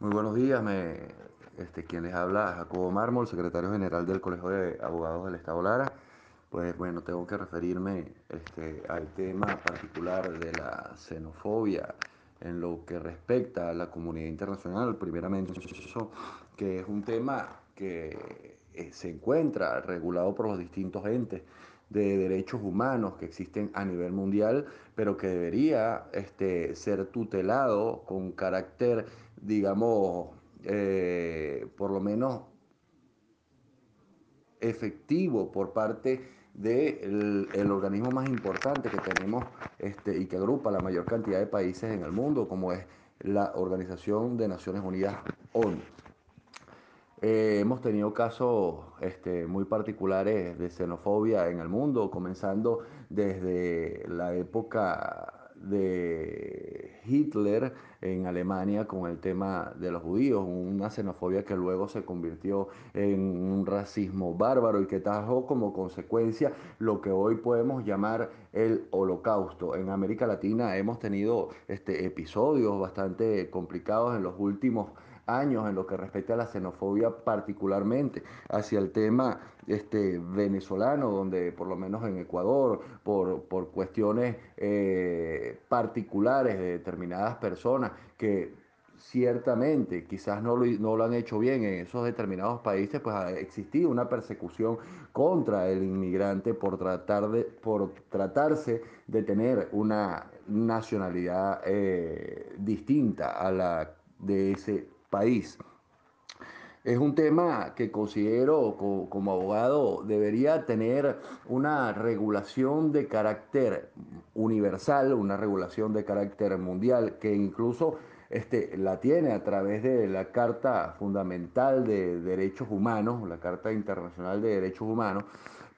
Muy buenos días, me, este, quien les habla Jacobo Mármol, secretario general del Colegio de Abogados del Estado Lara. Pues bueno, tengo que referirme este, al tema particular de la xenofobia en lo que respecta a la comunidad internacional. Primeramente, que es un tema que eh, se encuentra regulado por los distintos entes de derechos humanos que existen a nivel mundial, pero que debería este, ser tutelado con carácter, digamos, eh, por lo menos efectivo por parte del el organismo más importante que tenemos este, y que agrupa la mayor cantidad de países en el mundo, como es la Organización de Naciones Unidas, ONU. Eh, hemos tenido casos este, muy particulares de xenofobia en el mundo, comenzando desde la época de Hitler en Alemania con el tema de los judíos, una xenofobia que luego se convirtió en un racismo bárbaro y que trajo como consecuencia lo que hoy podemos llamar el holocausto. En América Latina hemos tenido este, episodios bastante complicados en los últimos años en lo que respecta a la xenofobia particularmente hacia el tema este, venezolano, donde por lo menos en Ecuador, por, por cuestiones eh, particulares de determinadas personas que ciertamente quizás no lo, no lo, han hecho bien en esos determinados países, pues ha existido una persecución contra el inmigrante por, tratar de, por tratarse de tener una nacionalidad eh, distinta a la de ese país. Es un tema que considero como, abogado debería tener una regulación de carácter universal, una regulación de carácter mundial, que incluso este, la tiene a través de la Carta Fundamental de Derechos Humanos, la Carta Internacional de Derechos Humanos,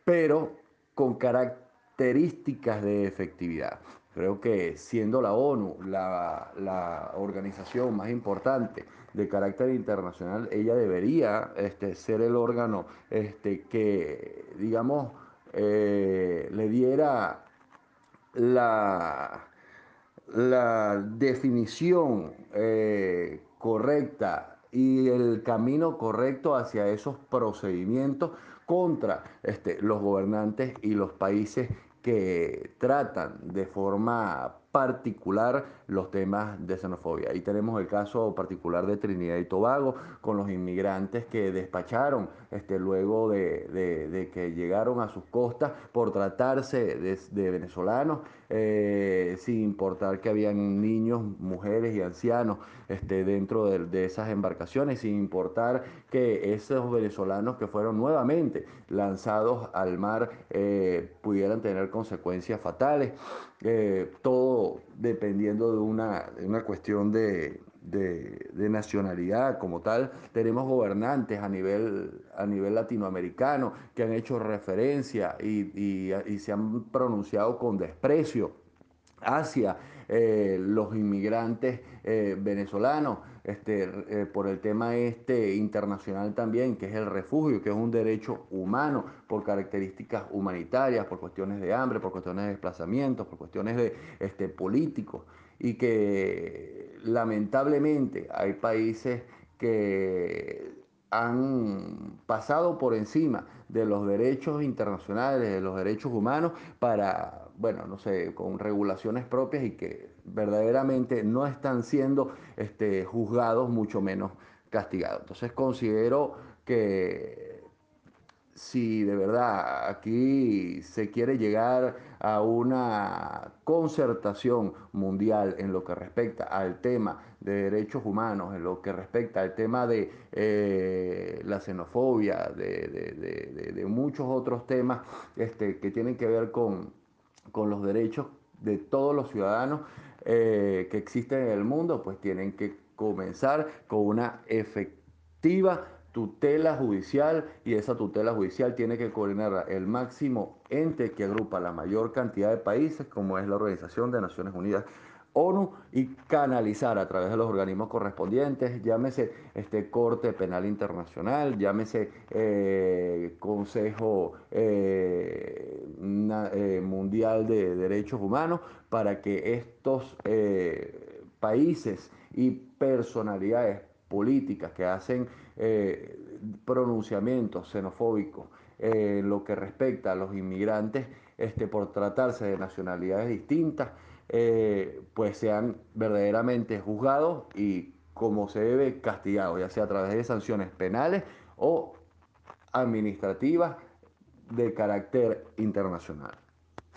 pero con características de efectividad. Creo que siendo la ONU la, la organización más importante, de carácter internacional, ella debería este, ser el órgano este, que, digamos, eh, le diera la, la definición eh, correcta y el camino correcto hacia esos procedimientos contra este, los gobernantes y los países que tratan de forma particular los temas de xenofobia. Ahí tenemos el caso particular de Trinidad y Tobago con los inmigrantes que despacharon este, luego de, de, que llegaron a sus costas por tratarse de, de venezolanos, eh, sin importar que habían niños, mujeres y ancianos este, dentro de, esas embarcaciones, sin importar que esos venezolanos que fueron nuevamente lanzados al mar eh, pudieran tener consecuencias fatales. Eh, todo dependiendo de una, de una cuestión de, de, nacionalidad como tal. Tenemos gobernantes a nivel, a nivel latinoamericano que han hecho referencia y, y se han pronunciado con desprecio hacia eh, los inmigrantes eh, venezolanos, este, eh, por el tema este internacional también, que es el refugio, que es un derecho humano por características humanitarias, por cuestiones de hambre, por cuestiones de desplazamientos, por cuestiones de este, políticos, y que lamentablemente hay países que han pasado por encima de los derechos internacionales, de los derechos humanos, para, bueno, no sé, con regulaciones propias y que verdaderamente no están siendo este, juzgados, mucho menos castigados. Entonces considero que si de verdad aquí se quiere llegar a una concertación mundial en lo que respecta al tema de derechos humanos, en lo que respecta al tema de eh, la xenofobia, de, de, muchos otros temas este, que tienen que ver con, con los derechos de todos los ciudadanos eh, que existen en el mundo, pues tienen que comenzar con una efectiva tutela judicial y esa tutela judicial tiene que coordinar el máximo ente que agrupa la mayor cantidad de países como es la Organización de Naciones Unidas ONU y canalizar a través de los organismos correspondientes, llámese este Corte Penal Internacional, llámese eh, Consejo eh, eh, Mundial de Derechos Humanos, para que estos países y personalidades políticas, que hacen eh, pronunciamientos xenofóbicos en lo que respecta a los inmigrantes este, por tratarse de nacionalidades distintas, eh, pues sean verdaderamente juzgados y como se debe castigados, ya sea a través de sanciones penales o administrativas de carácter internacional.